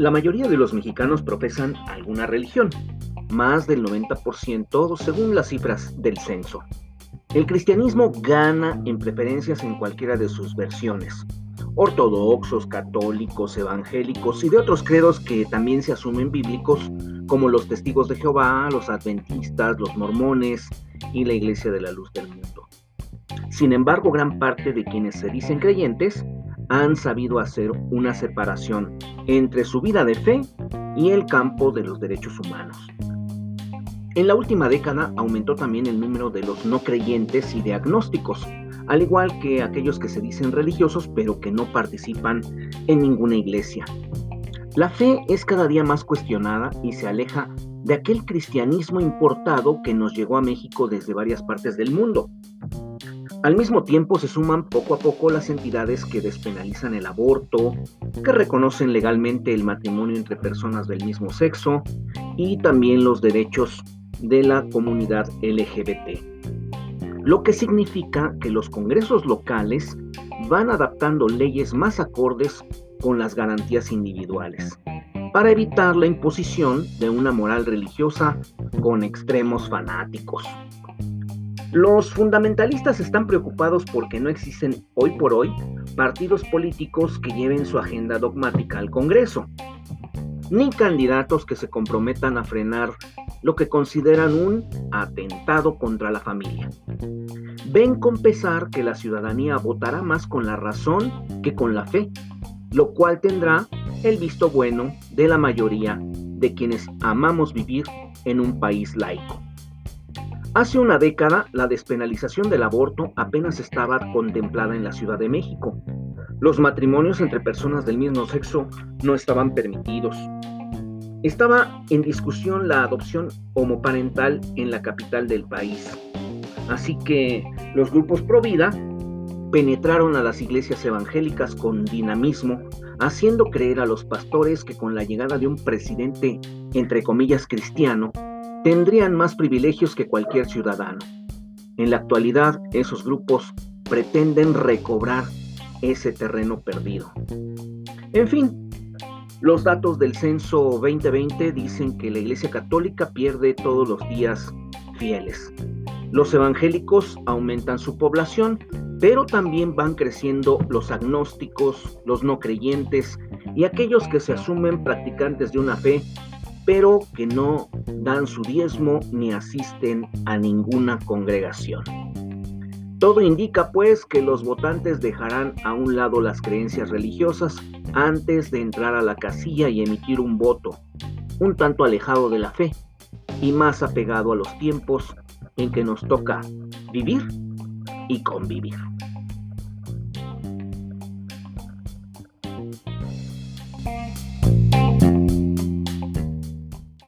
La mayoría de los mexicanos profesan alguna religión, más del 90% según las cifras del censo. El cristianismo gana en preferencias en cualquiera de sus versiones, ortodoxos, católicos, evangélicos y de otros credos que también se asumen bíblicos, como los testigos de Jehová, los adventistas, los mormones y la Iglesia de la Luz del Mundo. Sin embargo, gran parte de quienes se dicen creyentes han sabido hacer una separación entre su vida de fe y el campo de los derechos humanos. En la última década aumentó también el número de los no creyentes y de agnósticos, al igual que aquellos que se dicen religiosos pero que no participan en ninguna iglesia. La fe es cada día más cuestionada y se aleja de aquel cristianismo importado que nos llegó a México desde varias partes del mundo. Al mismo tiempo se suman poco a poco las entidades que despenalizan el aborto, que reconocen legalmente el matrimonio entre personas del mismo sexo y también los derechos de la comunidad LGBT lo que significa que los congresos locales van adaptando leyes más acordes con las garantías individuales, para evitar la imposición de una moral religiosa con extremos fanáticos. Los fundamentalistas están preocupados porque no existen hoy por hoy partidos políticos que lleven su agenda dogmática al Congreso, ni candidatos que se comprometan a frenar lo que consideran un atentado contra la familia. Ven con pesar que la ciudadanía votará más con la razón que con la fe, lo cual tendrá el visto bueno de la mayoría de quienes amamos vivir en un país laico. Hace una década, la despenalización del aborto apenas estaba contemplada en la Ciudad de México. Los matrimonios entre personas del mismo sexo no estaban permitidos estaba en discusión la adopción homoparental en la capital del país. Así que los grupos pro vida penetraron a las iglesias evangélicas con dinamismo, haciendo creer a los pastores que con la llegada de un presidente, entre comillas, cristiano, tendrían más privilegios que cualquier ciudadano. En la actualidad, esos grupos pretenden recobrar ese terreno perdido. En fin, los datos del censo 2020 dicen que la Iglesia Católica pierde todos los días fieles. Los evangélicos aumentan su población, pero también van creciendo los agnósticos, los no creyentes y aquellos que se asumen practicantes de una fe, pero que no dan su diezmo ni asisten a ninguna congregación. Todo indica pues que los votantes dejarán a un lado las creencias religiosas antes de entrar a la casilla y emitir un voto, un tanto alejado de la fe y más apegado a los tiempos en que nos toca vivir y convivir.